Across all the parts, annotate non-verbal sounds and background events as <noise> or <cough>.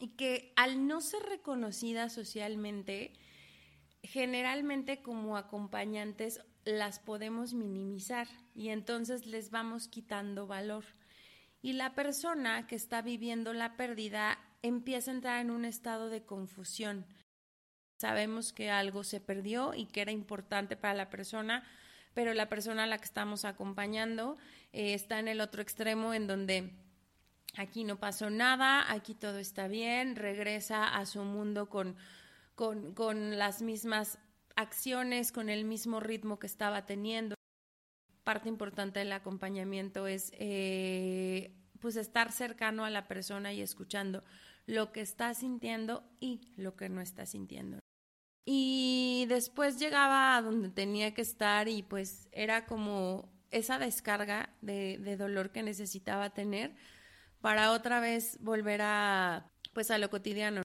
y que al no ser reconocida socialmente, generalmente como acompañantes las podemos minimizar y entonces les vamos quitando valor. Y la persona que está viviendo la pérdida empieza a entrar en un estado de confusión. Sabemos que algo se perdió y que era importante para la persona, pero la persona a la que estamos acompañando eh, está en el otro extremo en donde aquí no pasó nada, aquí todo está bien, regresa a su mundo con, con, con las mismas acciones, con el mismo ritmo que estaba teniendo. Parte importante del acompañamiento es eh, pues estar cercano a la persona y escuchando lo que está sintiendo y lo que no está sintiendo. Y después llegaba a donde tenía que estar y pues era como esa descarga de, de dolor que necesitaba tener para otra vez volver a pues a lo cotidiano.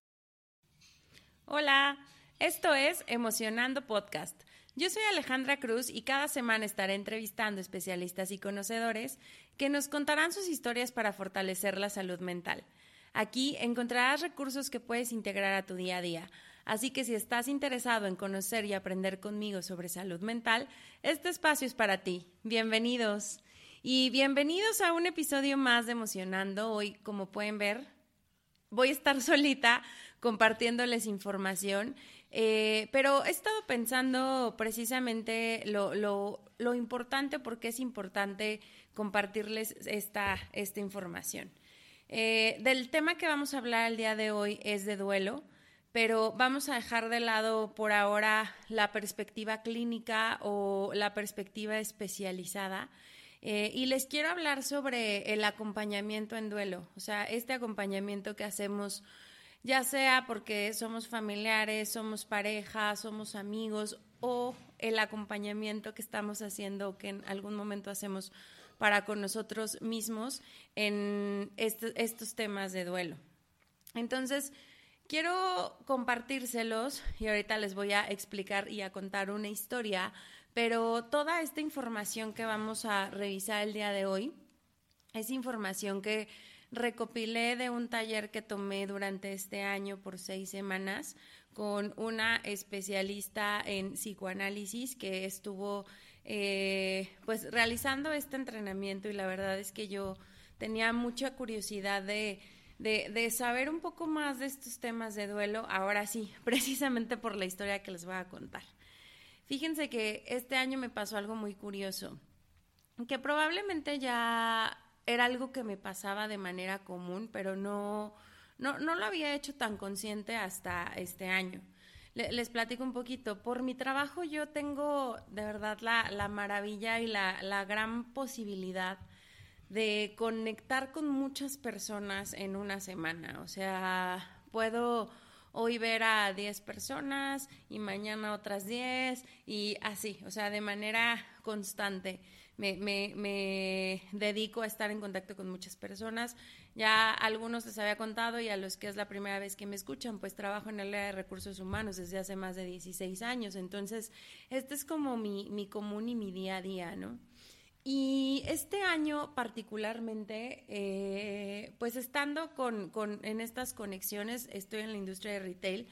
Hola, esto es Emocionando Podcast. Yo soy Alejandra Cruz y cada semana estaré entrevistando especialistas y conocedores que nos contarán sus historias para fortalecer la salud mental. Aquí encontrarás recursos que puedes integrar a tu día a día. Así que si estás interesado en conocer y aprender conmigo sobre salud mental, este espacio es para ti. Bienvenidos. Y bienvenidos a un episodio más de Emocionando. Hoy, como pueden ver, voy a estar <laughs> solita compartiéndoles información, eh, pero he estado pensando precisamente lo, lo, importante, porque es importante compartirles esta, esta información. Eh, del tema que vamos a hablar el día de hoy es de duelo, pero vamos a dejar de lado por ahora la perspectiva clínica o la perspectiva especializada eh, y les quiero hablar sobre el acompañamiento en duelo, o sea, este acompañamiento que hacemos ya sea porque somos familiares, somos pareja, somos amigos o el acompañamiento que estamos haciendo que en algún momento hacemos para con nosotros mismos en estos temas de duelo. Entonces, quiero compartírselos y ahorita les voy a explicar y a contar una historia pero toda esta información que vamos a revisar el día de hoy es información que recopilé de un taller que tomé durante este año por seis semanas con una especialista en psicoanálisis que estuvo eh, pues realizando este entrenamiento y la verdad es que yo tenía mucha curiosidad de, de, saber un poco más de estos temas de duelo, ahora sí, <laughs> precisamente por la historia que les voy a contar. Fíjense que este año me pasó algo muy curioso, que probablemente ya era algo que me pasaba de manera común, pero no, no, no lo había hecho tan consciente hasta este año. les platico un poquito. Por mi trabajo yo tengo de verdad la, la maravilla y la, la gran posibilidad de conectar con muchas personas en una semana. O sea, puedo hoy ver a 10 personas y mañana otras 10 y así, o sea, de manera constante. Me, me, me, dedico a estar en contacto con muchas personas. Ya algunos les había contado y a los que es la primera vez que me escuchan, pues trabajo en el área de recursos humanos desde hace más de 16 años. Entonces, este es como mi, mi común y mi día a día, ¿no? Y este año particularmente, eh, pues estando con, con, en estas conexiones, estoy en la industria de retail,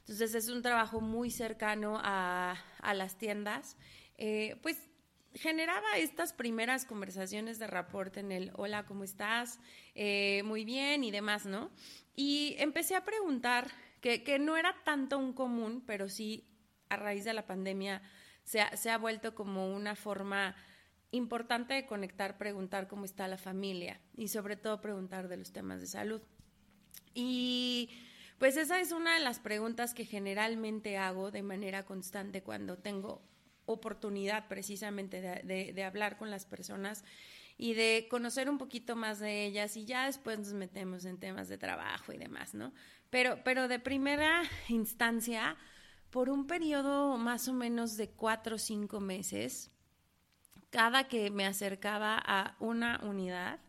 entonces es un trabajo muy cercano a, a las tiendas, eh, pues generaba estas primeras conversaciones de rapport en el hola, ¿cómo estás? Eh, muy bien y demás, ¿no? Y empecé a preguntar, que, que, no era tanto un común, pero sí a raíz de la pandemia se se ha vuelto como una forma importante de conectar, preguntar cómo está la familia y sobre todo preguntar de los temas de salud. Y pues esa es una de las preguntas que generalmente hago de manera constante cuando tengo oportunidad precisamente de, de, hablar con las personas y de conocer un poquito más de ellas y ya después nos metemos en temas de trabajo y demás, ¿no? Pero, pero de primera instancia, por un periodo más o menos de cuatro o cinco meses, cada que me acercaba a una unidad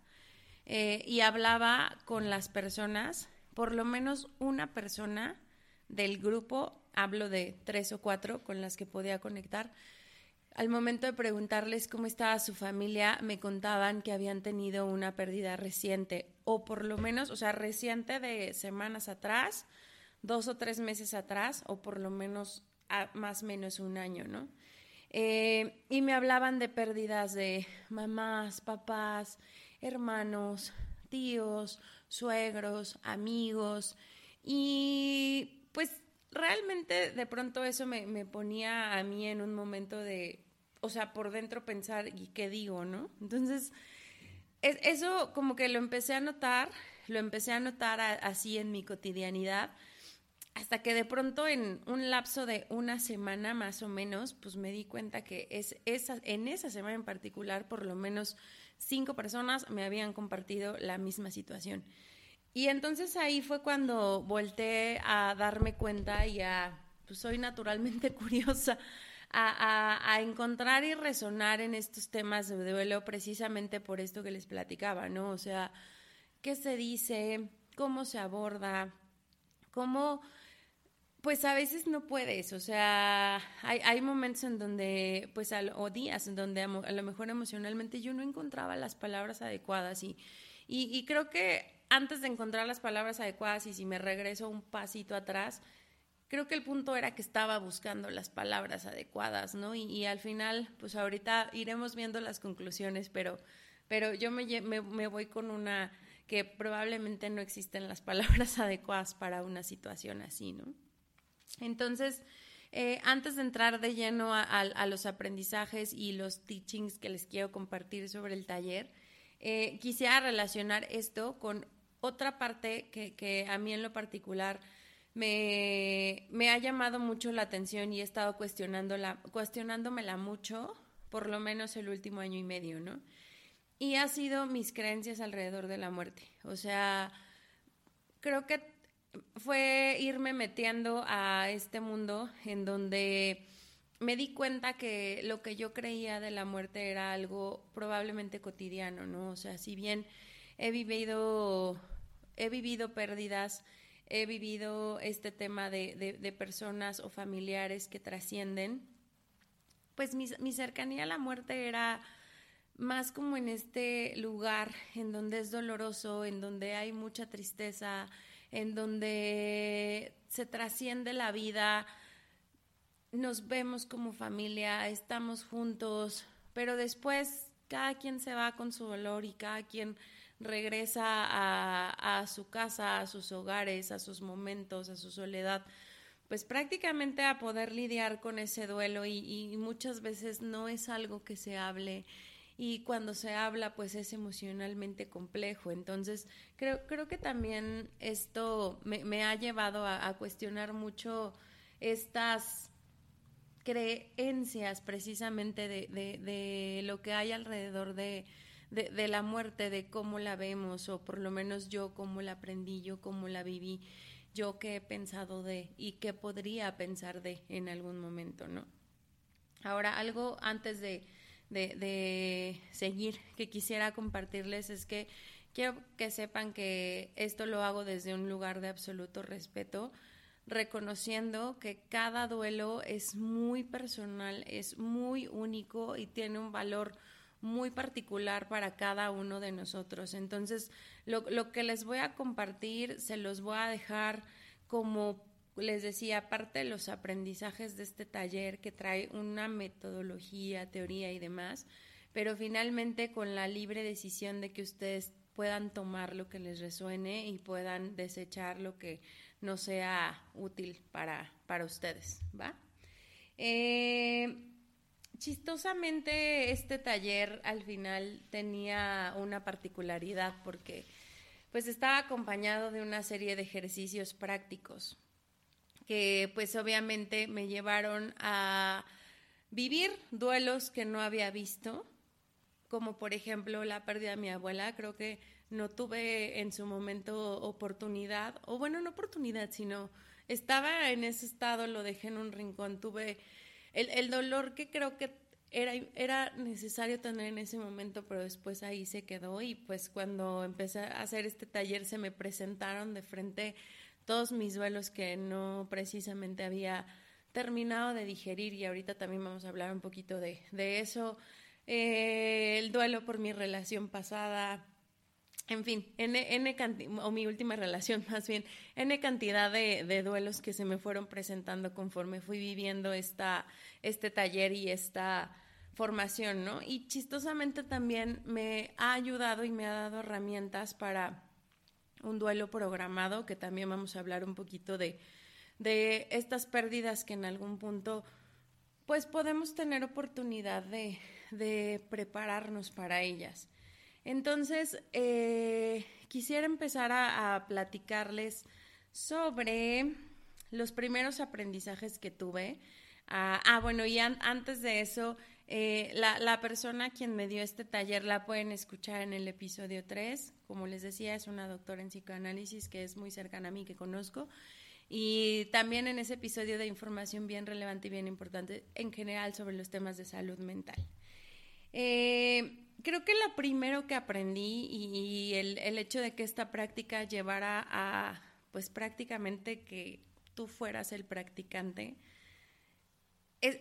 eh, y hablaba con las personas, por lo menos una persona del grupo, hablo de tres o cuatro con las que podía conectar, al momento de preguntarles cómo estaba su familia, me contaban que habían tenido una pérdida reciente, o por lo menos, o sea, reciente de semanas atrás, dos o tres meses atrás, o por lo menos más o menos un año, ¿no? Eh, y me hablaban de pérdidas de mamás, papás, hermanos, tíos, suegros, amigos, y pues realmente de pronto eso me, me ponía a mí en un momento de o sea, por dentro pensar, ¿y qué digo, no? Entonces, eso como que lo empecé a notar, lo empecé a notar así en mi cotidianidad, hasta que de pronto en un lapso de una semana más o menos, pues me di cuenta que es esa, en esa semana en particular, por lo menos cinco personas me habían compartido la misma situación. Y entonces ahí fue cuando volteé a darme cuenta y a, pues soy naturalmente <laughs> curiosa, a, encontrar y resonar en estos temas de duelo precisamente por esto que les platicaba, ¿no? O sea, ¿qué se dice? ¿Cómo se aborda? ¿Cómo...? Pues a veces no puedes, o sea, hay, momentos en donde, pues, o días en donde a, lo mejor emocionalmente yo no encontraba las palabras adecuadas y, y, y creo que antes de encontrar las palabras adecuadas y si me regreso un pasito atrás, creo que el punto era que estaba buscando las palabras adecuadas, ¿no? Y, al final, pues ahorita iremos viendo las conclusiones, pero, pero yo me, me, voy con una que probablemente no existen las palabras <laughs> adecuadas para una situación así, ¿no? Entonces, eh, antes de entrar de lleno a, los aprendizajes y los teachings que les quiero compartir sobre el taller, eh, quisiera relacionar esto con otra parte que, que a mí en lo particular me, me ha llamado mucho la atención y he estado cuestionándola, cuestionándomela mucho, por lo menos el último año y medio, ¿no? Y ha sido mis creencias alrededor de la muerte. O sea, creo que fue irme metiendo a este mundo en donde me di cuenta que lo que yo creía de la muerte era algo probablemente cotidiano, ¿no? O sea, si bien he vivido, he vivido pérdidas, he vivido este tema de, de, personas o familiares que trascienden, pues mi, mi, cercanía a la muerte era más como en este lugar en donde es doloroso, en donde hay mucha tristeza, en donde se trasciende la vida, nos vemos como familia, estamos juntos, pero después cada quien se va con su dolor y cada quien regresa a, su casa, a sus hogares, a sus momentos, a su soledad, pues prácticamente a poder lidiar con ese duelo y, muchas veces no es algo que se hable y cuando se habla pues es emocionalmente complejo. Entonces creo, creo que también esto me, ha llevado a, cuestionar mucho estas creencias precisamente de lo que hay alrededor de, de, de, la muerte, de cómo la vemos, o por lo menos yo cómo la aprendí, yo cómo la viví, yo qué he pensado de y qué podría pensar de en algún momento, ¿no? Ahora, algo antes de, de, de seguir que quisiera compartirles es que quiero que sepan que esto lo hago desde un lugar de absoluto respeto, reconociendo que cada duelo es muy personal, es muy único y tiene un valor muy particular para cada uno de nosotros. Entonces, lo, lo que les voy a compartir, se los voy a dejar como les decía, parte de los aprendizajes de este taller que trae una metodología, teoría y demás, pero finalmente con la libre decisión de que ustedes puedan tomar lo que les resuene y puedan desechar lo que no sea útil para, para ustedes, ¿va? Eh, chistosamente este taller al final tenía una particularidad porque pues estaba acompañado de una serie de ejercicios prácticos que pues obviamente me llevaron a vivir duelos que no había visto, como por ejemplo la pérdida de mi abuela, creo que no tuve en su momento oportunidad, o bueno, no oportunidad, sino estaba en ese estado, lo dejé en un rincón, tuve el, dolor que creo que era, era necesario tener en ese momento, pero después ahí se quedó y pues cuando empecé a hacer este taller se me presentaron de frente todos mis duelos que no precisamente había terminado de digerir y ahorita también vamos a hablar un poquito de, eso, eh, el duelo por mi relación pasada, en fin, N, N o mi última relación <laughs> más bien, N cantidad de, de, duelos que se me fueron presentando conforme fui viviendo esta, este taller y esta formación, ¿no? Y chistosamente también me ha ayudado y me ha dado herramientas para un duelo programado, que también vamos a hablar un poquito de, de estas pérdidas que en algún punto pues podemos tener oportunidad de, de prepararnos para ellas. Entonces, eh, quisiera empezar a, platicarles sobre los primeros aprendizajes que tuve. ah, ah bueno, y antes de eso, eh, la, la, persona quien me dio este taller la pueden escuchar en el episodio 3. Como les decía, es una doctora en psicoanálisis que es muy cercana a mí, que conozco. Y también en ese episodio de información bien relevante y bien importante en general sobre los temas de salud mental. Eh, creo que lo primero que aprendí y, el, hecho de que esta práctica llevara a, pues prácticamente que tú fueras el practicante,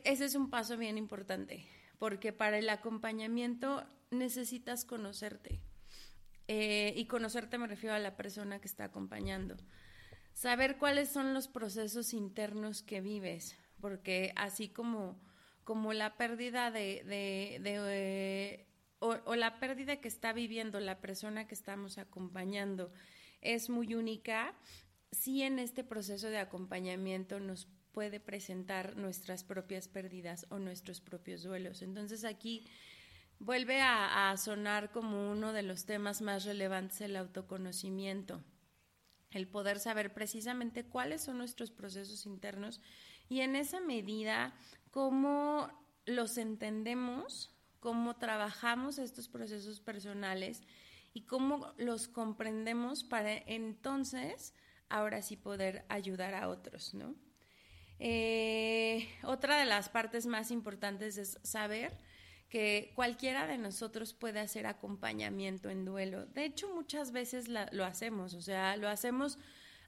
ese es un paso bien importante, porque para el acompañamiento necesitas conocerte. Eh, y conocerte me refiero a la persona que está acompañando. Saber cuáles son los procesos internos que vives, porque así como, como la pérdida de, o, la pérdida que está viviendo la persona que estamos acompañando es muy única, sí en este proceso de acompañamiento nos puede presentar nuestras propias pérdidas o nuestros propios duelos. Entonces aquí vuelve a, sonar como uno de los temas más relevantes el autoconocimiento, el poder saber precisamente cuáles son nuestros procesos internos y en esa medida cómo los entendemos cómo trabajamos estos procesos personales y cómo los comprendemos para entonces ahora sí poder ayudar a otros, ¿no? Eh, otra de las partes más importantes es saber que cualquiera de nosotros puede hacer acompañamiento en duelo. De hecho, muchas veces lo hacemos, o sea, lo hacemos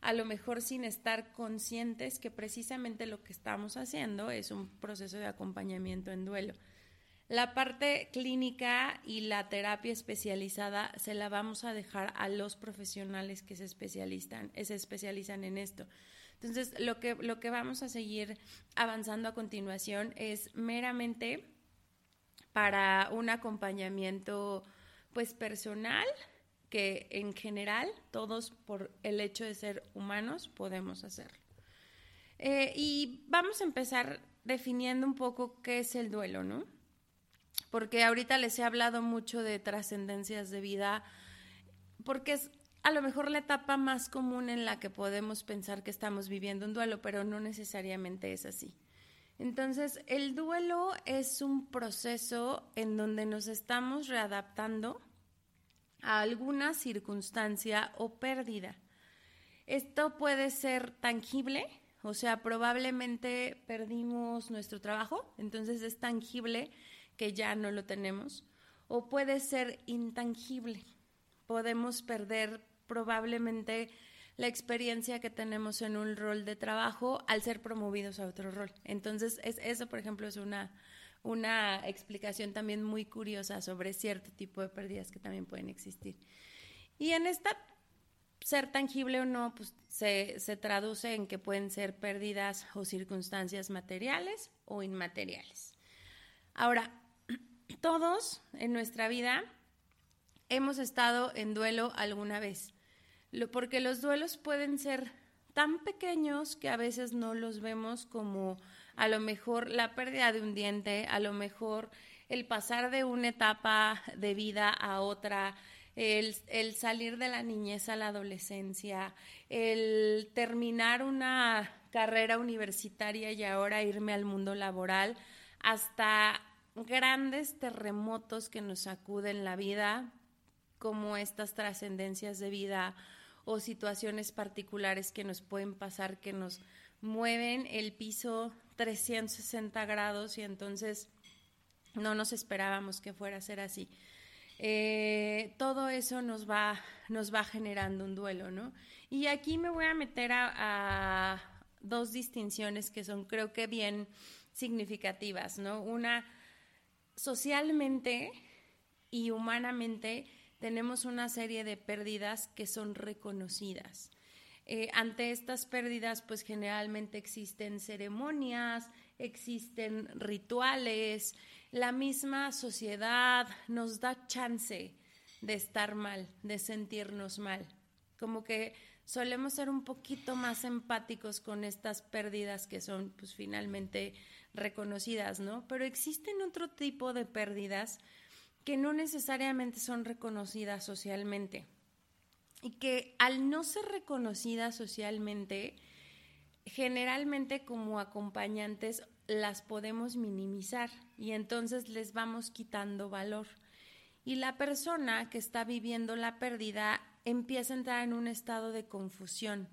a lo mejor sin estar conscientes que precisamente lo que estamos haciendo es un proceso de acompañamiento en duelo. La parte clínica y la terapia especializada se la vamos a dejar a los profesionales que se especializan, se especializan en esto. Entonces, lo que, lo que vamos a seguir avanzando a continuación es meramente para un acompañamiento pues personal que en general todos por el hecho de ser humanos podemos hacerlo. Eh, y vamos a empezar definiendo un poco qué es el duelo, ¿no? porque ahorita les he hablado mucho de trascendencias de vida, porque es a lo mejor la etapa más común en la que podemos pensar que estamos viviendo un duelo, pero no necesariamente es así. Entonces, el duelo es un proceso en donde nos estamos readaptando a alguna circunstancia o pérdida. Esto puede ser tangible, o sea, probablemente perdimos nuestro trabajo, entonces es tangible que ya no lo tenemos, o puede ser intangible. Podemos perder probablemente la experiencia que tenemos en un rol de trabajo al ser promovidos a otro rol. Entonces, es, eso, por ejemplo, es una, una explicación también muy curiosa sobre cierto tipo de pérdidas que también pueden existir. Y en esta, ser tangible o no, pues se, se traduce en que pueden ser pérdidas o circunstancias materiales o inmateriales. Ahora, <clears throat> todos en nuestra vida hemos estado en duelo alguna vez, porque los duelos pueden ser tan pequeños que a veces no los vemos como a lo mejor la pérdida de un diente, a lo mejor el pasar de una etapa de vida a otra, el, el, salir de la niñez a la adolescencia, el terminar una carrera universitaria y ahora irme al mundo laboral, hasta grandes terremotos que nos sacuden la vida, como estas trascendencias de vida o situaciones particulares que nos pueden pasar, que nos mueven el piso 360 grados y entonces no nos esperábamos que fuera a ser así. Eh, todo eso nos va, nos va generando un duelo, ¿no? Y aquí me voy a meter a, dos distinciones que son creo que bien significativas, ¿no? Una, socialmente y humanamente tenemos una serie de pérdidas que son reconocidas. Eh, ante estas pérdidas, pues generalmente existen ceremonias, existen rituales, la misma sociedad nos da chance de estar mal, de sentirnos mal. Como que solemos ser un poquito más empáticos con estas pérdidas que son pues finalmente reconocidas, ¿no? Pero existen otro tipo de pérdidas que no necesariamente son reconocidas socialmente y que al no ser reconocidas socialmente, generalmente como acompañantes las podemos minimizar y entonces les vamos quitando valor. Y la persona que está viviendo la pérdida empieza a entrar en un estado de confusión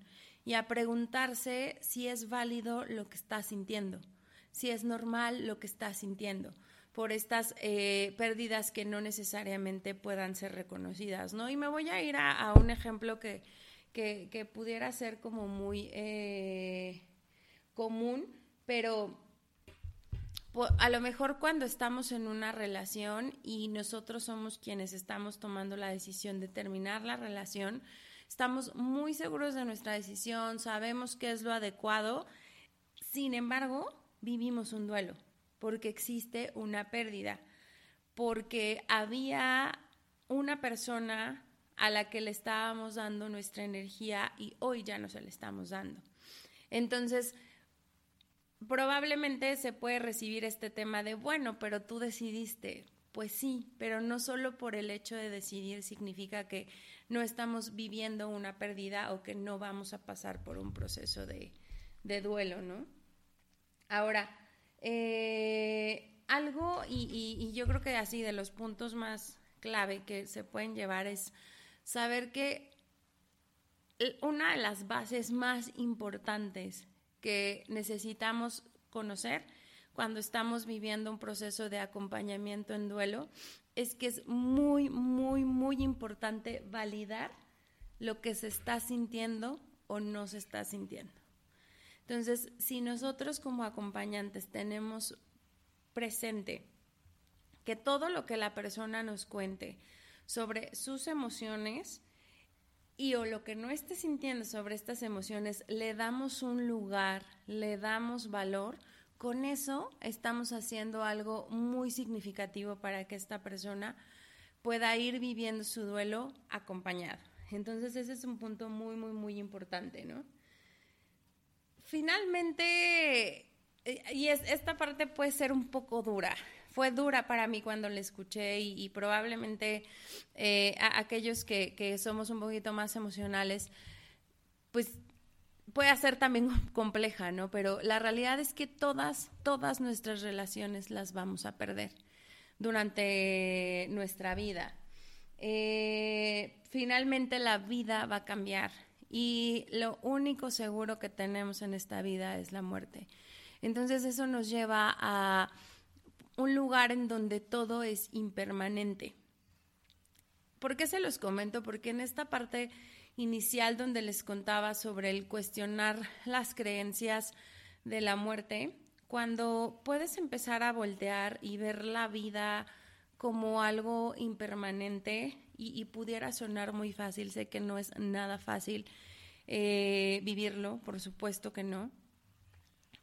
y a preguntarse si es válido lo que está sintiendo, si es normal lo que está sintiendo por estas eh, pérdidas que no necesariamente puedan ser reconocidas, ¿no? Y me voy a ir a, un ejemplo que, que, pudiera ser como muy eh, común, pero a lo mejor cuando estamos en una relación y nosotros somos quienes estamos tomando la decisión de terminar la relación, estamos muy seguros de nuestra decisión, sabemos qué es lo adecuado, sin embargo, vivimos un duelo porque existe una pérdida, porque había una persona a la que le estábamos dando nuestra energía y hoy ya no se le estamos dando. Entonces, probablemente se puede recibir este tema de, bueno, pero tú decidiste. Pues sí, pero no solo por el hecho de decidir significa que no estamos viviendo una pérdida o que no vamos a pasar por un proceso de, de duelo, ¿no? Ahora, eh, algo, y, yo creo que así de los puntos más clave que se pueden llevar es saber que una de las bases más importantes que necesitamos conocer cuando estamos viviendo un proceso de acompañamiento en duelo es que es muy, muy, muy importante validar lo que se está sintiendo o no se está sintiendo. Entonces, si nosotros como acompañantes tenemos presente que todo lo que la persona nos cuente sobre sus emociones y o lo que no esté sintiendo sobre estas emociones, le damos un lugar, le damos valor, con eso estamos haciendo algo muy significativo para que esta persona pueda ir viviendo su duelo acompañado. Entonces ese es un punto muy, muy, muy importante, ¿no? Finalmente, eh, y es, esta parte puede ser un poco dura. Fue dura para mí cuando la escuché y, probablemente eh, aquellos que, que somos un poquito más emocionales, pues puede ser también <laughs> compleja, ¿no? Pero la realidad es que todas, todas nuestras relaciones las vamos a perder durante nuestra vida. Eh, finalmente la vida va a cambiar y lo único seguro que tenemos en esta vida es la muerte. Entonces eso nos lleva a un lugar en donde todo es impermanente. ¿Por qué se los comento? Porque en esta parte inicial donde les contaba sobre el cuestionar las creencias de la muerte, cuando puedes empezar a voltear y ver la vida como algo impermanente y, pudiera sonar muy fácil, sé que no es nada fácil eh, vivirlo, por supuesto que no,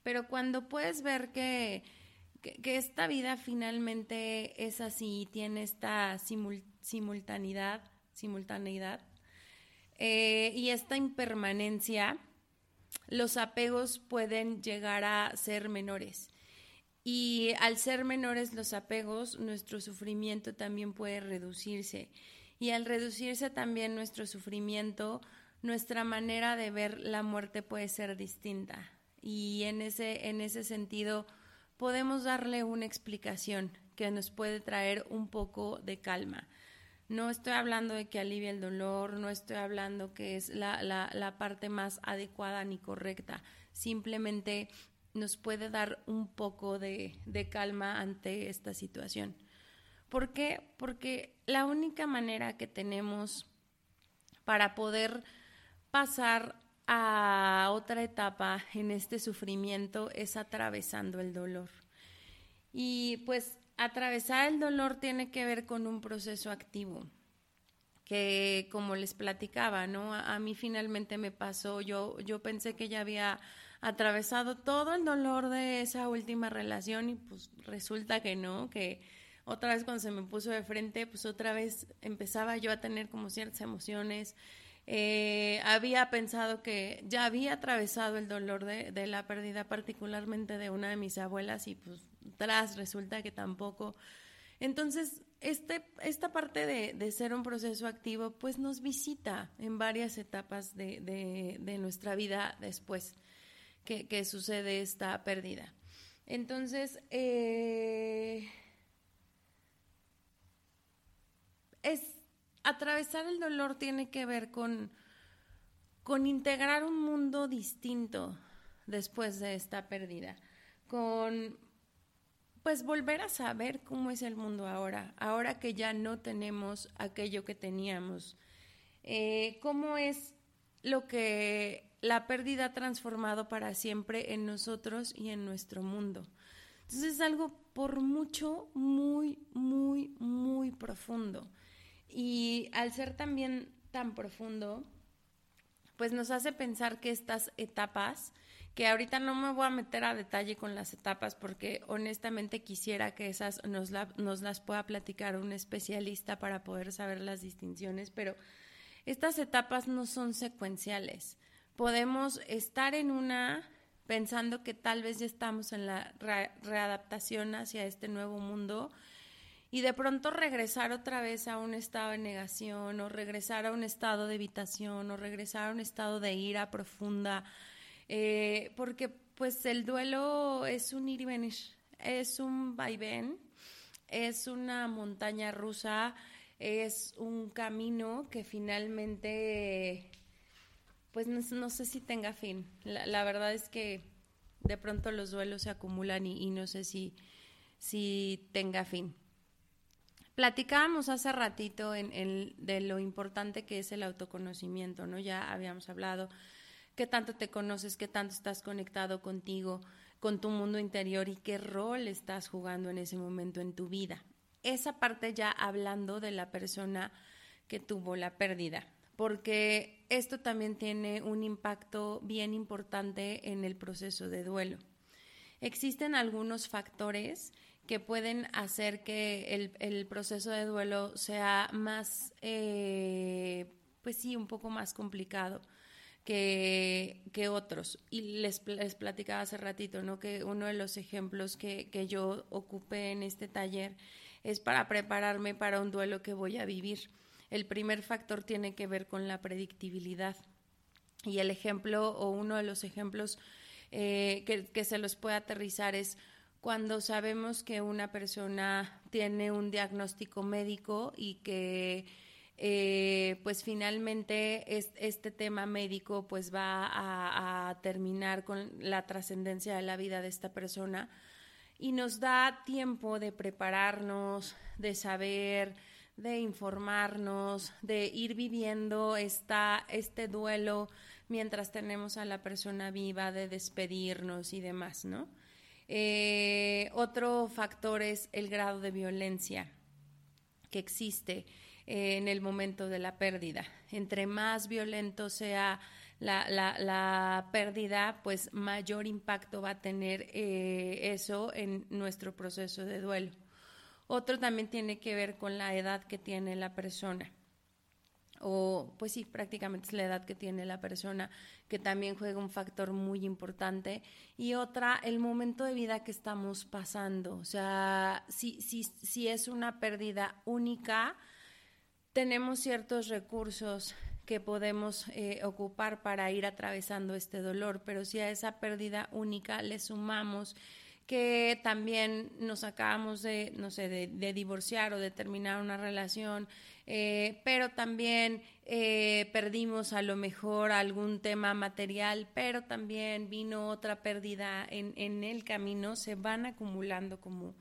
pero cuando puedes ver que, que, esta vida finalmente es así, tiene esta simultaneidad, simultaneidad eh, y esta impermanencia, los apegos pueden llegar a ser menores. Y al ser menores los apegos, nuestro sufrimiento también puede reducirse. Y al reducirse también nuestro sufrimiento, nuestra manera de ver la muerte puede ser distinta. Y en ese, en ese sentido, podemos darle una explicación que nos puede traer un poco de calma. No estoy hablando de que alivie el dolor, no estoy hablando que es la, la, la parte más adecuada ni correcta. Simplemente nos puede dar un poco de, calma ante esta situación. ¿Por qué? Porque la única manera que tenemos para poder pasar a otra etapa en este sufrimiento es atravesando el dolor. Y pues atravesar el dolor tiene que ver con un proceso activo que como les platicaba, ¿no? A, mí finalmente me pasó, yo, yo pensé que ya había atravesado todo el dolor de esa última relación y pues resulta que no, que otra vez cuando se me puso de frente, pues otra vez empezaba yo a tener como ciertas emociones. Eh, había pensado que ya había atravesado el dolor de, de, la pérdida, particularmente de una de mis abuelas, y pues tras resulta que tampoco. Entonces, este, esta parte de, ser un proceso activo, pues nos visita en varias etapas de, nuestra vida después que, sucede esta pérdida. Entonces, eh, es atravesar el dolor tiene que ver con, con integrar un mundo distinto después de esta pérdida, con pues volver a saber cómo es el mundo ahora, ahora que ya no tenemos aquello que teníamos. Eh, ¿Cómo es lo que la pérdida ha transformado para siempre en nosotros y en nuestro mundo? Entonces es algo por mucho, muy, muy, muy profundo. Y al ser también tan profundo, pues nos hace pensar que estas etapas que ahorita no me voy a meter a detalle con las etapas porque honestamente quisiera que esas nos, nos las pueda platicar un especialista para poder saber las distinciones, pero estas etapas no son secuenciales. Podemos estar en una pensando que tal vez ya estamos en la readaptación hacia este nuevo mundo y de pronto regresar otra vez a un estado de negación o regresar a un estado de evitación o regresar a un estado de ira profunda eh, porque pues el duelo es un ir y venir, es un vaivén, es una montaña rusa, es un camino que finalmente, pues no, sé si tenga fin. La, verdad es que de pronto los duelos se acumulan y, no sé si, si tenga fin. Platicábamos hace ratito en, de lo importante que es el autoconocimiento, ¿no? Ya habíamos hablado qué tanto te conoces, qué tanto estás conectado contigo, con tu mundo interior y qué rol estás jugando en ese momento en tu vida. Esa parte ya hablando de la persona que tuvo la pérdida, porque esto también tiene un impacto bien importante en el proceso de duelo. Existen algunos factores que pueden hacer que el, proceso de duelo sea más, eh, pues sí, un poco más complicado que, que otros. Y les, les, platicaba hace ratito, ¿no? Que uno de los ejemplos que, que yo ocupé en este taller es para prepararme para un duelo que voy a vivir. El primer factor tiene que ver con la predictibilidad. Y el ejemplo o uno de los ejemplos eh, que, que se los puede aterrizar es cuando sabemos que una persona tiene un diagnóstico médico y que eh, pues finalmente este tema médico pues va a, terminar con la trascendencia de la vida de esta persona y nos da tiempo de prepararnos, de saber, de informarnos, de ir viviendo esta, este duelo mientras tenemos a la persona viva, de despedirnos y demás, ¿no? Eh, otro factor es el grado de violencia que existe en el momento de la pérdida. Entre más violento sea la, la, pérdida, pues mayor impacto va a tener eh, eso en nuestro proceso de duelo. Otro también tiene que ver con la edad que tiene la persona. O, pues sí, prácticamente es la edad que tiene la persona, que también juega un factor muy importante. Y otra, el momento de vida que estamos pasando. O sea, si, si, si es una pérdida única, tenemos ciertos recursos que podemos eh, ocupar para ir atravesando este dolor, pero si a esa pérdida única le sumamos que también nos acabamos de, no sé, de, divorciar o de terminar una relación, eh, pero también eh, perdimos a lo mejor algún tema material, pero también vino otra pérdida en, en el camino, se van acumulando como,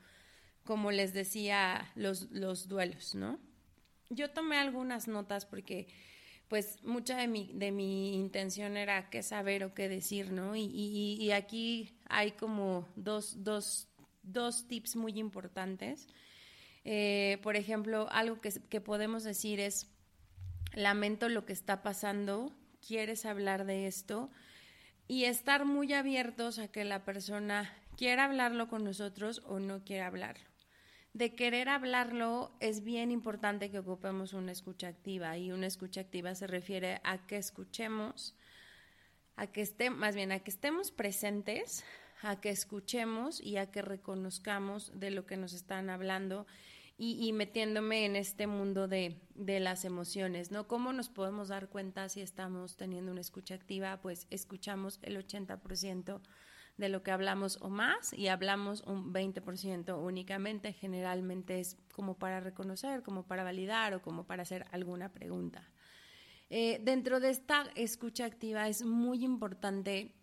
como les decía, los, los duelos, ¿no? Yo tomé algunas notas porque pues mucha de mi, de mi intención era qué saber o qué decir, ¿no? Y, y, aquí hay como dos, dos, dos tips muy importantes. Eh, por ejemplo, algo que, que podemos decir es, lamento lo que está pasando, quieres hablar de esto y estar muy abiertos a que la persona quiera hablarlo con nosotros o no quiera hablarlo. De querer hablarlo, es bien importante que ocupemos una escucha activa y una escucha activa se refiere a que escuchemos, a que estemos, más bien a que estemos presentes, a que escuchemos y a que reconozcamos de lo que nos están hablando y, metiéndome en este mundo de, de, las emociones, ¿no? ¿Cómo nos podemos dar cuenta si estamos teniendo una escucha activa? Pues escuchamos el 80% de lo que hablamos o más y hablamos un 20% únicamente, generalmente es como para reconocer, como para validar o como para hacer alguna pregunta. Eh, dentro de esta escucha activa es muy importante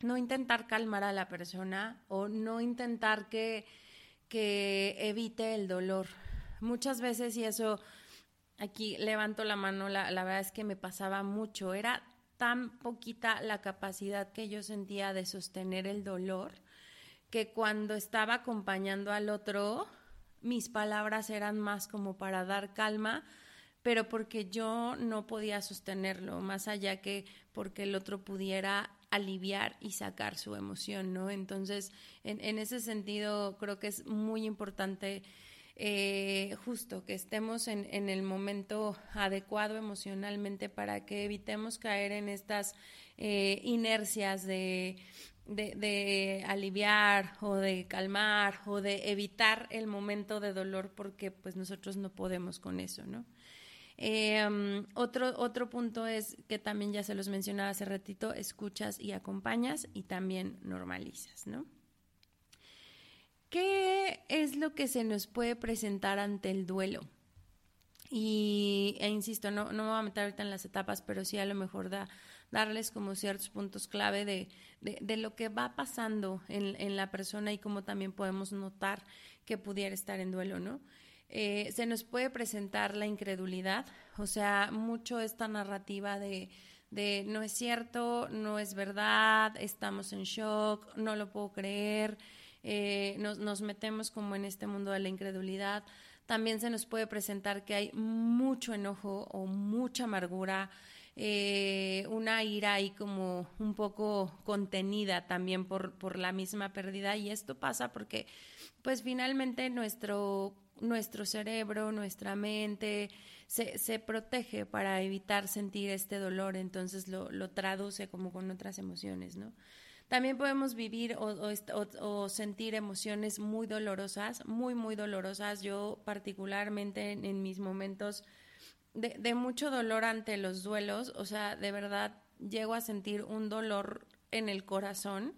no intentar calmar a la persona o no intentar que, que evite el dolor. Muchas veces, y eso aquí levanto la mano, la, la verdad es que me pasaba mucho, era tan poquita la capacidad que yo sentía de sostener el dolor que cuando estaba acompañando al otro, mis palabras eran más como para dar calma, pero porque yo no podía sostenerlo, más allá que porque el otro pudiera aliviar y sacar su emoción, ¿no? Entonces, en, en ese sentido, creo que es muy importante eh, justo que estemos en, el momento adecuado emocionalmente para que evitemos caer en estas eh, inercias de, de, aliviar o de calmar o de evitar el momento de dolor porque pues nosotros no podemos con eso, ¿no? Um, otro, otro punto es que también ya se los mencionaba hace ratito, escuchas y acompañas y también normalizas, ¿no? ¿Qué es lo que se nos puede presentar ante el duelo? Y, e insisto, no, no me voy a meter ahorita en las etapas, pero sí a lo mejor da, darles como ciertos puntos clave de, de, lo que va pasando en, en, la persona y cómo también podemos notar que pudiera estar en duelo, ¿no? Eh, se nos puede presentar la incredulidad, o sea, mucho esta narrativa de, no es cierto, no es verdad, estamos en shock, no lo puedo creer, eh, nos, nos metemos como en este mundo de la incredulidad. También se nos puede presentar que hay mucho enojo o mucha amargura, eh, una ira ahí como un poco contenida también por, por la misma pérdida y esto pasa porque pues finalmente nuestro, nuestro cerebro, nuestra mente se, se protege para evitar sentir este dolor, entonces lo, lo traduce como con otras emociones, ¿no? También podemos vivir o, sentir emociones muy dolorosas, muy, muy dolorosas. Yo particularmente en, mis momentos de, mucho dolor ante los duelos, o sea, de verdad llego a sentir un dolor en el corazón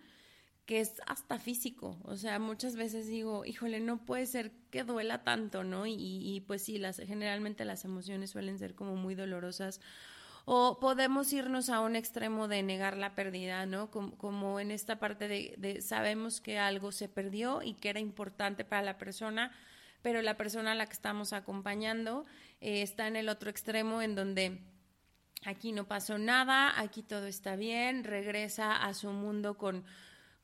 que es hasta físico. O sea, muchas veces digo, híjole, no puede ser que duela tanto, ¿no? Y, y pues sí, las, generalmente las emociones suelen ser como muy dolorosas o podemos irnos a un extremo de negar la pérdida, ¿no? Como, en esta parte de, sabemos que algo se perdió y que era importante para la persona, pero la persona a la que estamos acompañando eh, está en el otro extremo en donde aquí no pasó nada, aquí todo está bien, regresa a su mundo con,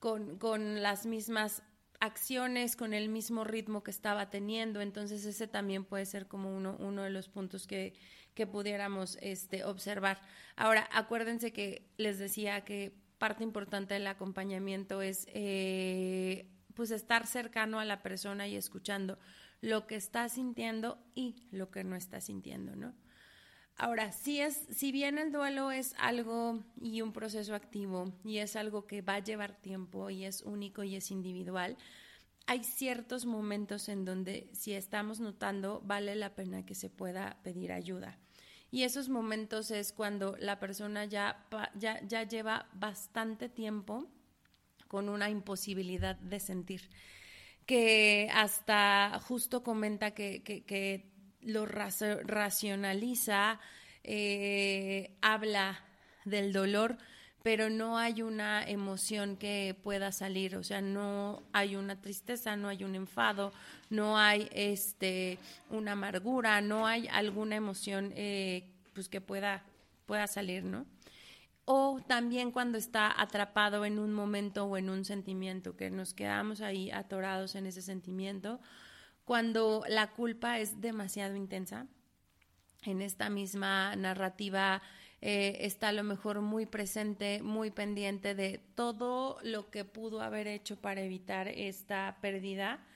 con, con las mismas acciones con el mismo ritmo que estaba teniendo. Entonces ese también puede ser como uno, uno de los puntos que, que pudiéramos este, observar. Ahora, acuérdense que les decía que parte importante del acompañamiento es eh, pues estar cercano a la persona y escuchando lo que está sintiendo y lo que no está sintiendo, ¿no? Ahora, si es, si bien el duelo es algo y un proceso activo y es algo que va a llevar tiempo y es único y es individual, hay ciertos momentos en donde si estamos notando vale la pena que se pueda pedir ayuda. Y esos momentos es cuando la persona ya, ya, ya lleva bastante tiempo con una imposibilidad de sentir, que hasta justo comenta que, que, lo racionaliza, eh, habla del dolor, pero no hay una emoción que pueda salir, o sea, no hay una tristeza, no hay un enfado, no hay este una amargura, no hay alguna emoción eh, pues que pueda, pueda salir, ¿no? O también cuando está atrapado en un momento o en un sentimiento, que nos quedamos ahí atorados en ese sentimiento, cuando la culpa es demasiado intensa. En esta misma narrativa eh, está a lo mejor muy presente, muy pendiente de todo lo que pudo haber hecho para evitar esta pérdida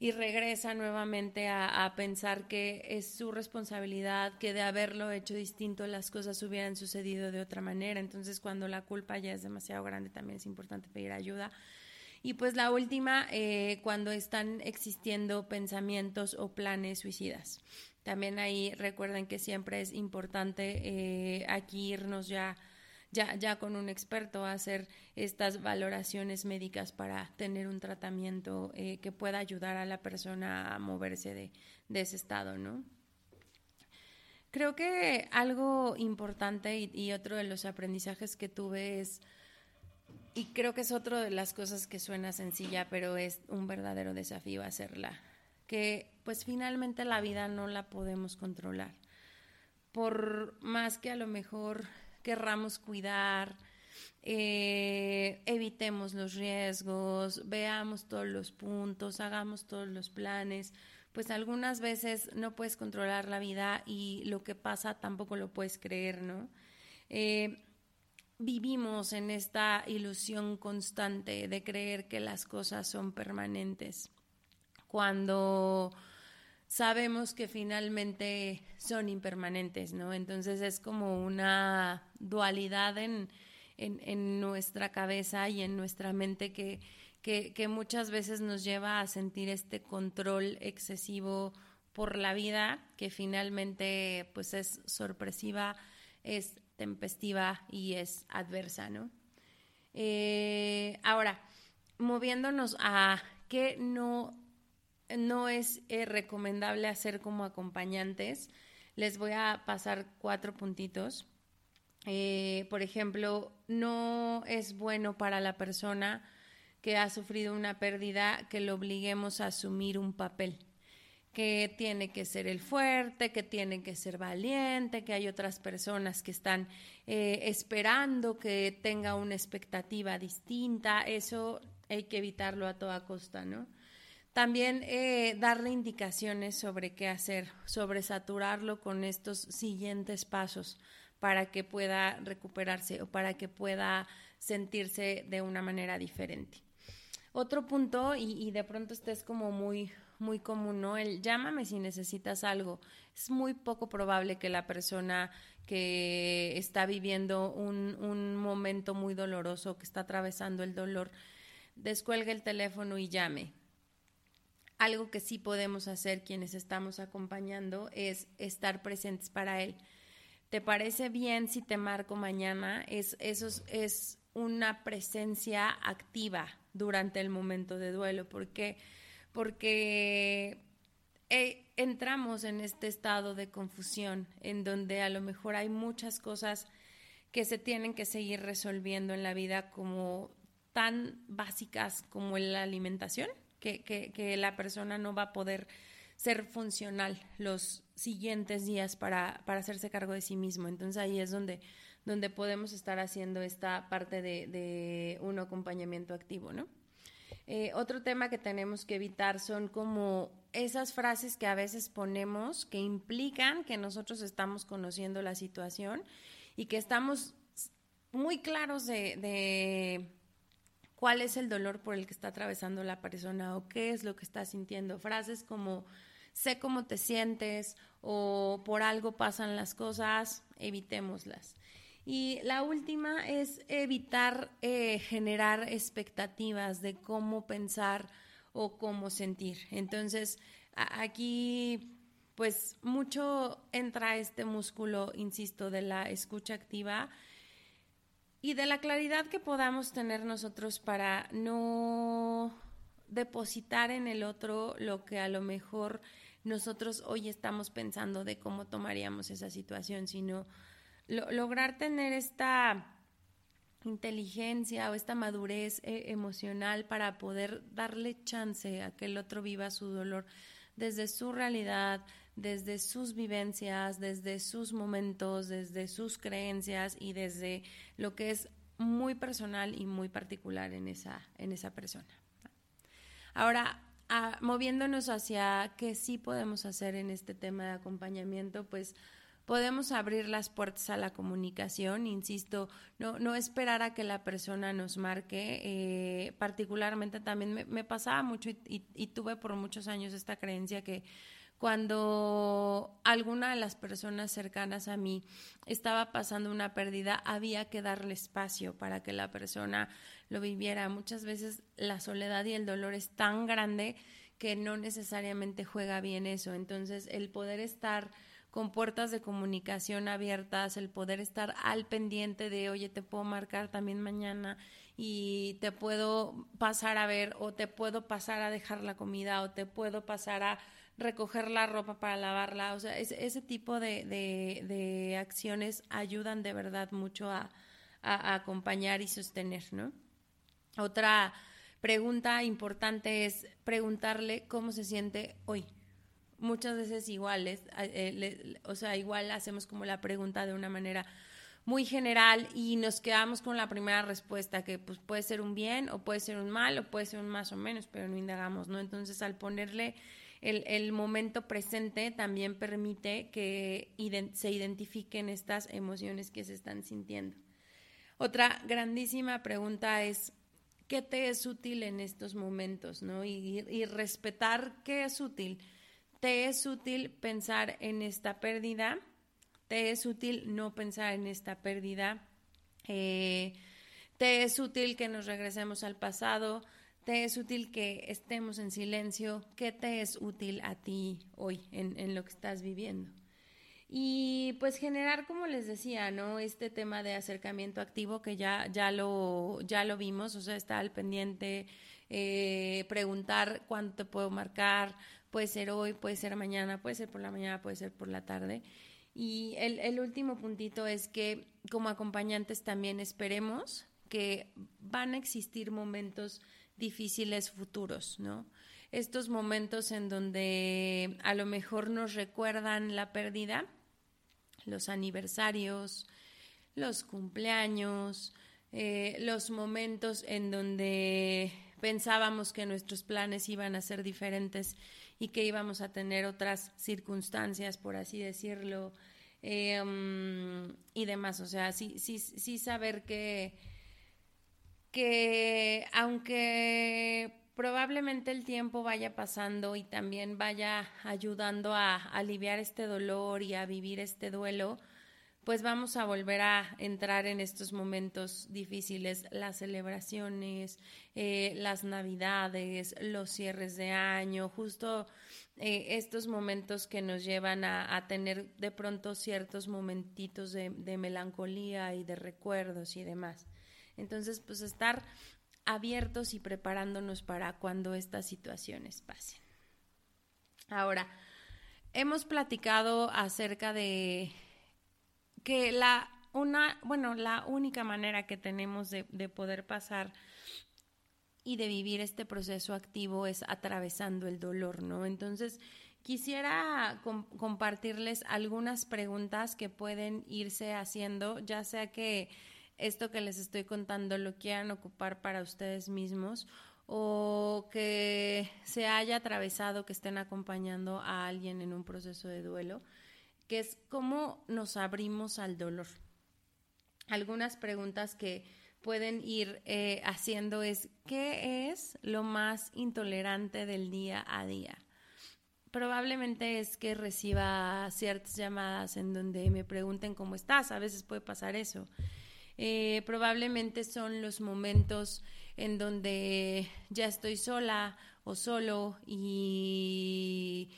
y regresa nuevamente a, pensar que es su responsabilidad, que de haberlo hecho distinto las cosas hubieran sucedido de otra manera. Entonces, cuando la culpa ya es demasiado grande, también es importante pedir ayuda. Y pues la última, eh, cuando están existiendo pensamientos o planes suicidas. También ahí recuerden que siempre es importante eh, aquí irnos ya ya, ya con un experto a hacer estas valoraciones médicas para tener un tratamiento eh, que pueda ayudar a la persona a moverse de, de ese estado, ¿no? Creo que algo importante y, y, otro de los aprendizajes que tuve es, y creo que es otra de las cosas que suena sencilla, pero es un verdadero desafío hacerla, que pues finalmente la vida no la podemos controlar. Por más que a lo mejor querramos cuidar, eh, evitemos los riesgos, veamos todos los puntos, hagamos todos los planes, pues algunas veces no puedes controlar la vida y lo que pasa tampoco lo puedes creer, ¿no? Eh, vivimos en esta ilusión constante de creer que las cosas son permanentes. Cuando sabemos que finalmente son impermanentes, ¿no? Entonces es como una dualidad en, en, nuestra cabeza y en nuestra mente que, que, muchas veces nos lleva a sentir este control excesivo por la vida, que finalmente pues es sorpresiva, es tempestiva y es adversa, ¿no? Eh, ahora, moviéndonos a qué no no es eh, recomendable hacer como acompañantes. Les voy a pasar cuatro puntitos. Eh, por ejemplo, no es bueno para la persona que ha sufrido una pérdida que lo obliguemos a asumir un papel, que tiene que ser el fuerte, que tiene que ser valiente, que hay otras personas que están eh, esperando que tenga una expectativa distinta. Eso hay que evitarlo a toda costa, ¿no? También eh, darle indicaciones sobre qué hacer, sobre saturarlo con estos siguientes pasos para que pueda recuperarse o para que pueda sentirse de una manera diferente. Otro punto, y, de pronto este es como muy, muy común, ¿no? El llámame si necesitas algo. Es muy poco probable que la persona que está viviendo un, un momento muy doloroso, que está atravesando el dolor, descuelgue el teléfono y llame algo que sí podemos hacer quienes estamos acompañando es estar presentes para él. ¿Te parece bien si te marco mañana? Es, eso es, una presencia activa durante el momento de duelo. ¿Por qué? Porque eh, entramos en este estado de confusión en donde a lo mejor hay muchas cosas que se tienen que seguir resolviendo en la vida como tan básicas como la alimentación que, que, la persona no va a poder ser funcional los siguientes días para, para, hacerse cargo de sí mismo. Entonces ahí es donde, donde podemos estar haciendo esta parte de, de un acompañamiento activo, ¿no? Eh, otro tema que tenemos que evitar son como esas frases que a veces ponemos que implican que nosotros estamos conociendo la situación y que estamos muy claros de cuál es el dolor por el que está atravesando la persona o qué es lo que está sintiendo. Frases como sé cómo te sientes o por algo pasan las cosas, evitémoslas. Y la última es evitar eh, generar expectativas de cómo pensar o cómo sentir. Entonces, aquí pues mucho entra este músculo, insisto, de la escucha activa y de la claridad que podamos tener nosotros para no depositar en el otro lo que a lo mejor nosotros hoy estamos pensando de cómo tomaríamos esa situación, sino lograr tener esta inteligencia o esta madurez eh, emocional para poder darle chance a que el otro viva su dolor desde su realidad, desde sus vivencias, desde sus momentos, desde sus creencias y desde lo que es muy personal y muy particular en esa, en esa persona. Ahora, moviéndonos hacia qué sí podemos hacer en este tema de acompañamiento, pues podemos abrir las puertas a la comunicación, insisto, no, no esperar a que la persona nos marque, eh, particularmente también me, pasaba mucho y, tuve por muchos años esta creencia que cuando alguna de las personas cercanas a mí estaba pasando una pérdida, había que darle espacio para que la persona lo viviera. Muchas veces la soledad y el dolor es tan grande que no necesariamente juega bien eso. Entonces, el poder estar con puertas de comunicación abiertas, el poder estar al pendiente de, oye, te puedo marcar también mañana y te puedo pasar a ver o te puedo pasar a dejar la comida o te puedo pasar a recoger la ropa para lavarla, o sea, ese tipo de, de, acciones ayudan de verdad mucho a, acompañar y sostener, ¿no? Otra pregunta importante es preguntarle cómo se siente hoy. Muchas veces iguales, eh, o sea, igual hacemos como la pregunta de una manera muy general y nos quedamos con la primera respuesta que pues puede ser un bien o puede ser un mal o puede ser un más o menos, pero no indagamos, ¿no? Entonces al ponerle el, momento presente también permite que se identifiquen estas emociones que se están sintiendo. Otra grandísima pregunta es, ¿qué te es útil en estos momentos? ¿no? Y, respetar qué es útil. ¿Te es útil pensar en esta pérdida? ¿Te es útil no pensar en esta pérdida? Eh, ¿Te es útil que nos regresemos al pasado? ¿Te es útil que estemos en silencio? ¿Qué te es útil a ti hoy en, lo que estás viviendo? Y pues generar, como les decía, ¿no? Este tema de acercamiento activo que ya, ya, lo, ya lo vimos, o sea, está al pendiente, eh, preguntar cuánto te puedo marcar, puede ser hoy, puede ser mañana, puede ser por la mañana, puede ser por la tarde. Y el, el último puntito es que como acompañantes también esperemos que van a existir momentos difíciles futuros, ¿no? Estos momentos en donde a lo mejor nos recuerdan la pérdida, los aniversarios, los cumpleaños, eh, los momentos en donde pensábamos que nuestros planes iban a ser diferentes y que íbamos a tener otras circunstancias, por así decirlo, mm, y demás. O sea, sí, sí, sí saber que que aunque probablemente el tiempo vaya pasando y también vaya ayudando a, aliviar este dolor y a vivir este duelo, pues vamos a volver a entrar en estos momentos difíciles, las celebraciones, eh, las navidades, los cierres de año, justo eh, estos momentos que nos llevan a, tener de pronto ciertos momentitos de melancolía y de recuerdos y demás. Entonces, pues estar abiertos y preparándonos para cuando estas situaciones pasen. Ahora, hemos platicado acerca de que la una, bueno, la única manera que tenemos de, poder pasar y de vivir este proceso activo es atravesando el dolor, ¿no? Entonces, quisiera compartirles algunas preguntas que pueden irse haciendo, ya sea que esto que les estoy contando lo quieran ocupar para ustedes mismos o que se haya atravesado, que estén acompañando a alguien en un proceso de duelo, que es cómo nos abrimos al dolor. Algunas preguntas que pueden ir eh, haciendo es, ¿qué es lo más intolerante del día a día? Probablemente es que reciba ciertas llamadas en donde me pregunten cómo estás, a veces puede pasar eso. Eh, probablemente son los momentos en donde ya estoy sola o solo y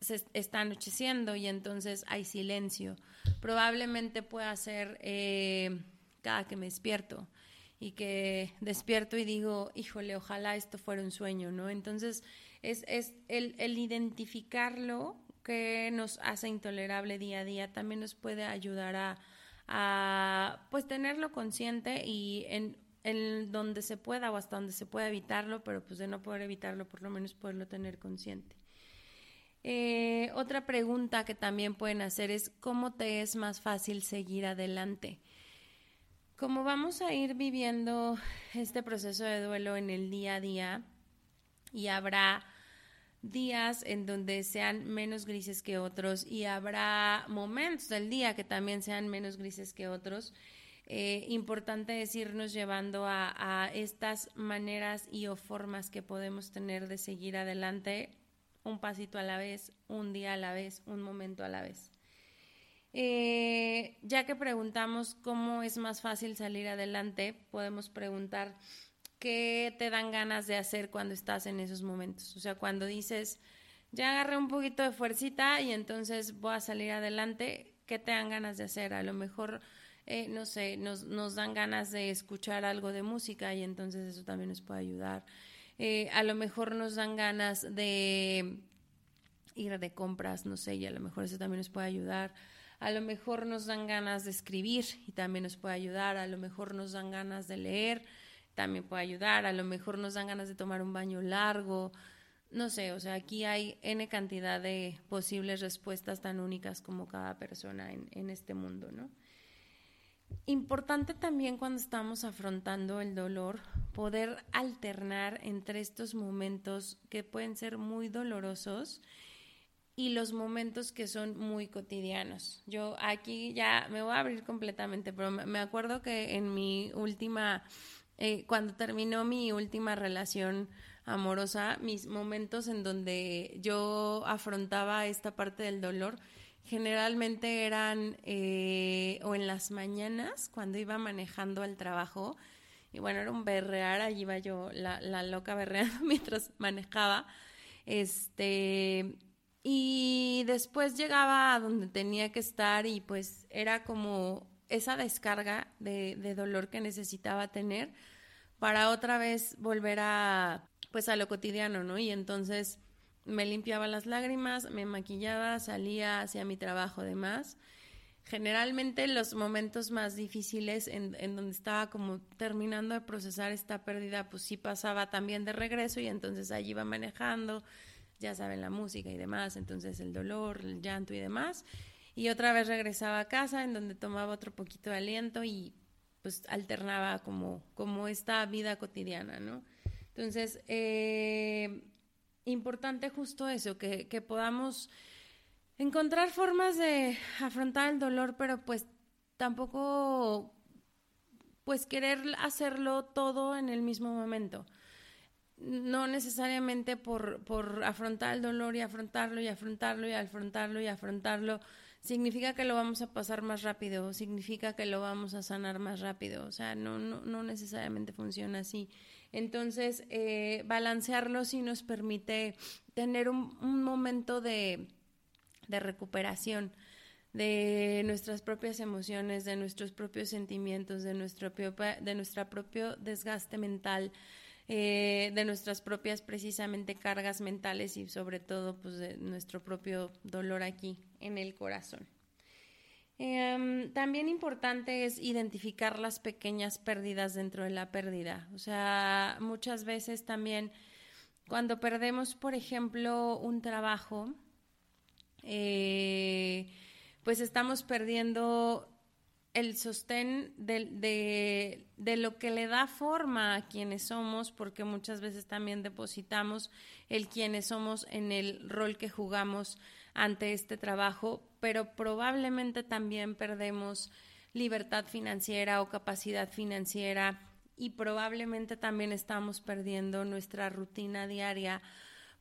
se está anocheciendo y entonces hay silencio. Probablemente pueda ser eh, cada que me despierto y que despierto y digo, híjole, ojalá esto fuera un sueño, ¿no? Entonces es, es el, el identificarlo que nos hace intolerable día a día también nos puede ayudar a, a pues tenerlo consciente y en, en donde se pueda o hasta donde se pueda evitarlo, pero pues de no poder evitarlo, por lo menos poderlo tener consciente. Eh, otra pregunta que también pueden hacer es ¿cómo te es más fácil seguir adelante? Como vamos a ir viviendo este proceso de duelo en el día a día y habrá días en donde sean menos grises que otros y habrá momentos del día que también sean menos grises que otros, eh, importante es irnos llevando a, a, estas maneras y o formas que podemos tener de seguir adelante un pasito a la vez, un día a la vez, un momento a la vez. Eh, ya que preguntamos cómo es más fácil salir adelante, podemos preguntar qué te dan ganas de hacer cuando estás en esos momentos. O sea, cuando dices, ya agarré un poquito de fuercita y entonces voy a salir adelante, ¿qué te dan ganas de hacer? A lo mejor, eh, no sé, nos, nos dan ganas de escuchar algo de música y entonces eso también nos puede ayudar. Eh, a lo mejor nos dan ganas de ir de compras, no sé, y a lo mejor eso también nos puede ayudar. A lo mejor nos dan ganas de escribir y también nos puede ayudar. A lo mejor nos dan ganas de leer, también puede ayudar. A lo mejor nos dan ganas de tomar un baño largo. No sé, o sea, aquí hay N cantidad de posibles respuestas tan únicas como cada persona en, en este mundo, ¿no? Importante también cuando estamos afrontando el dolor, poder alternar entre estos momentos que pueden ser muy dolorosos y los momentos que son muy cotidianos. Yo aquí ya me voy a abrir completamente, pero me acuerdo que en mi última, eh, cuando terminó mi última relación amorosa, mis momentos en donde yo afrontaba esta parte del dolor, generalmente eran eh, o en las mañanas cuando iba manejando al trabajo y bueno era un berrear allí iba yo la, la loca berreando <laughs> mientras manejaba este y después llegaba a donde tenía que estar y pues era como esa descarga de, de dolor que necesitaba tener para otra vez volver a pues a lo cotidiano no y entonces me limpiaba las lágrimas, me maquillaba, salía hacia mi trabajo demás. Generalmente los momentos más difíciles en, en, donde estaba como terminando de procesar esta pérdida, pues sí pasaba también de regreso y entonces allí iba manejando, ya saben, la música y demás, entonces el dolor, el llanto y demás. Y otra vez regresaba a casa en donde tomaba otro poquito de aliento y pues alternaba como, como esta vida cotidiana, ¿no? Entonces, eh, importante justo eso, que, podamos encontrar formas de afrontar el dolor, pero pues tampoco pues querer hacerlo todo en el mismo momento. No necesariamente por, por afrontar el dolor y afrontarlo y afrontarlo y afrontarlo y afrontarlo significa que lo vamos a pasar más rápido, significa que lo vamos a sanar más rápido. O sea, no, no, no necesariamente funciona así. Entonces, eh, balancearlo sí nos permite tener un, un momento de, de recuperación de nuestras propias emociones, de nuestros propios sentimientos, de nuestro, de nuestra propio desgaste mental, eh, de nuestras propias precisamente cargas mentales y sobre todo pues de nuestro propio dolor aquí en el corazón. Eh, también importante es identificar las pequeñas pérdidas dentro de la pérdida. O sea, muchas veces también cuando perdemos, por ejemplo, un trabajo, eh, pues estamos perdiendo el sostén de, de, de, lo que le da forma a quienes somos, porque muchas veces también depositamos el quienes somos en el rol que jugamos ante este trabajo, pero probablemente también perdemos libertad financiera o capacidad financiera y probablemente también estamos perdiendo nuestra rutina diaria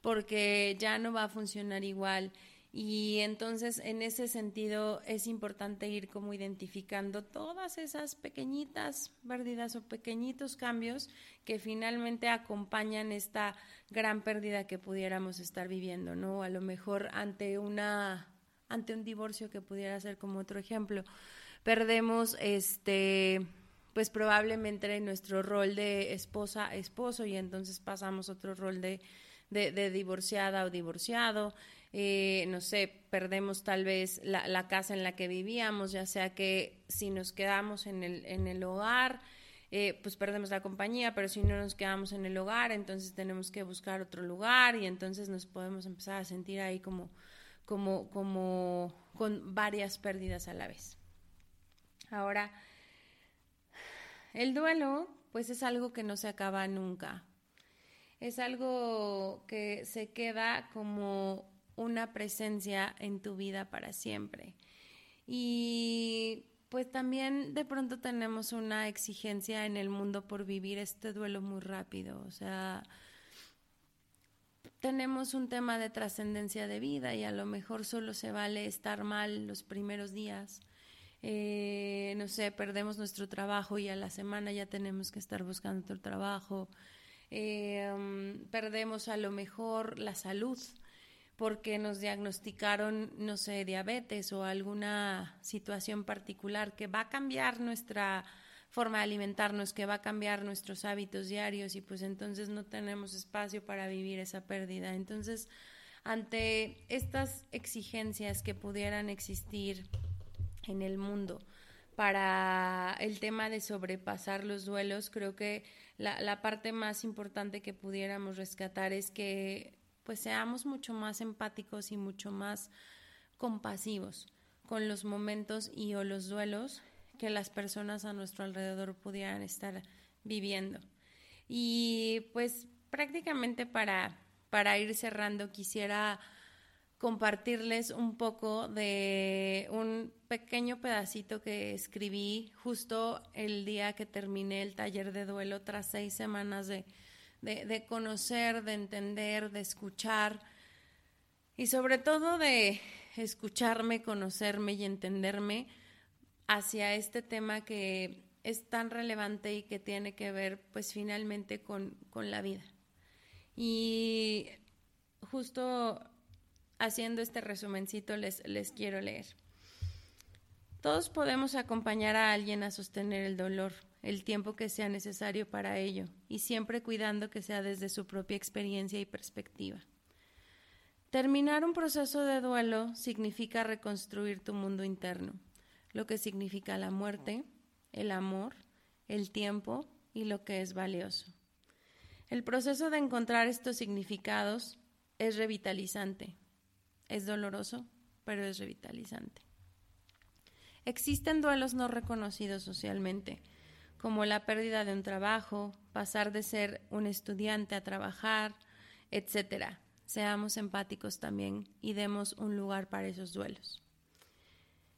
porque ya no va a funcionar igual y entonces en ese sentido es importante ir como identificando todas esas pequeñitas pérdidas o pequeñitos cambios que finalmente acompañan esta gran pérdida que pudiéramos estar viviendo, ¿no? A lo mejor ante una ante un divorcio que pudiera ser como otro ejemplo, perdemos este pues probablemente nuestro rol de esposa esposo y entonces pasamos otro rol de, de, divorciada o divorciado eh, no sé, perdemos tal vez la, la, casa en la que vivíamos, ya sea que si nos quedamos en el, en el hogar, eh, pues perdemos la compañía, pero si no nos quedamos en el hogar, entonces tenemos que buscar otro lugar y entonces nos podemos empezar a sentir ahí como, como, como con varias pérdidas a la vez. Ahora, el duelo, pues es algo que no se acaba nunca. Es algo que se queda como una presencia en tu vida para siempre. Y pues también de pronto tenemos una exigencia en el mundo por vivir este duelo muy rápido, o sea, tenemos un tema de trascendencia de vida y a lo mejor solo se vale estar mal los primeros días. Eh, no sé, perdemos nuestro trabajo y a la semana ya tenemos que estar buscando otro trabajo. Eh, perdemos a lo mejor la salud porque nos diagnosticaron, no sé, diabetes o alguna situación particular que va a cambiar nuestra forma de alimentarnos, que va a cambiar nuestros hábitos diarios y pues entonces no tenemos espacio para vivir esa pérdida. Entonces, ante estas exigencias que pudieran existir en el mundo para el tema de sobrepasar los duelos, creo que la, la parte más importante que pudiéramos rescatar es que pues seamos mucho más empáticos y mucho más compasivos con los momentos y o los duelos que las personas a nuestro alrededor pudieran estar viviendo. Y pues prácticamente para, para ir cerrando quisiera compartirles un poco de un pequeño pedacito que escribí justo el día que terminé el taller de duelo tras seis semanas de, de, conocer, de entender, de escuchar y sobre todo de escucharme, conocerme y entenderme hacia este tema que es tan relevante y que tiene que ver pues finalmente con, con la vida. Y justo haciendo este resumencito les, les quiero leer. Todos podemos acompañar a alguien a sostener el dolor, el tiempo que sea necesario para ello, y siempre cuidando que sea desde su propia experiencia y perspectiva. Terminar un proceso de duelo significa reconstruir tu mundo interno, lo que significa la muerte, el amor, el tiempo y lo que es valioso. El proceso de encontrar estos significados es revitalizante. Es doloroso, pero es revitalizante. Existen duelos no reconocidos socialmente, como la pérdida de un trabajo, pasar de ser un estudiante a trabajar, etc. Seamos empáticos también y demos un lugar para esos duelos.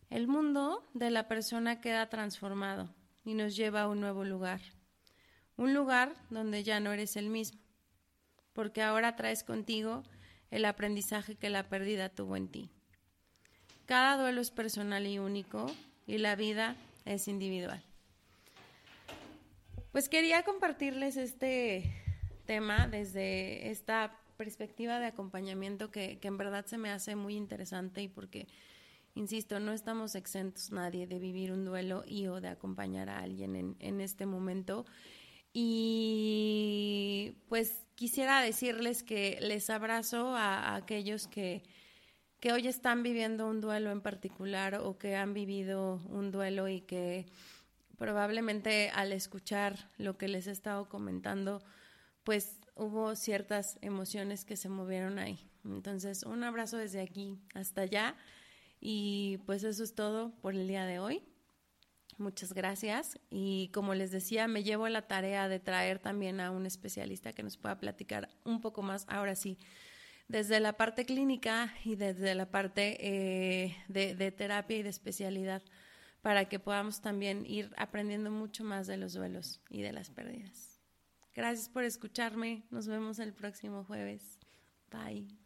El mundo de la persona queda transformado y nos lleva a un nuevo lugar, un lugar donde ya no eres el mismo, porque ahora traes contigo el aprendizaje que la pérdida tuvo en ti. Cada duelo es personal y único y la vida es individual. Pues quería compartirles este tema desde esta perspectiva de acompañamiento que, en verdad se me hace muy interesante y porque, insisto, no estamos exentos nadie de vivir un duelo y o de acompañar a alguien en, en este momento. Y pues quisiera decirles que les abrazo a, aquellos que, que hoy están viviendo un duelo en particular o que han vivido un duelo y que probablemente al escuchar lo que les he estado comentando, pues hubo ciertas emociones que se movieron ahí. Entonces, un abrazo desde aquí hasta allá y pues eso es todo por el día de hoy. Muchas gracias y como les decía, me llevo la tarea de traer también a un especialista que nos pueda platicar un poco más, ahora sí, desde la parte clínica y desde la parte eh, de terapia y de especialidad para que podamos también ir aprendiendo mucho más de los duelos y de las pérdidas. Gracias por escucharme. Nos vemos el próximo jueves. Bye.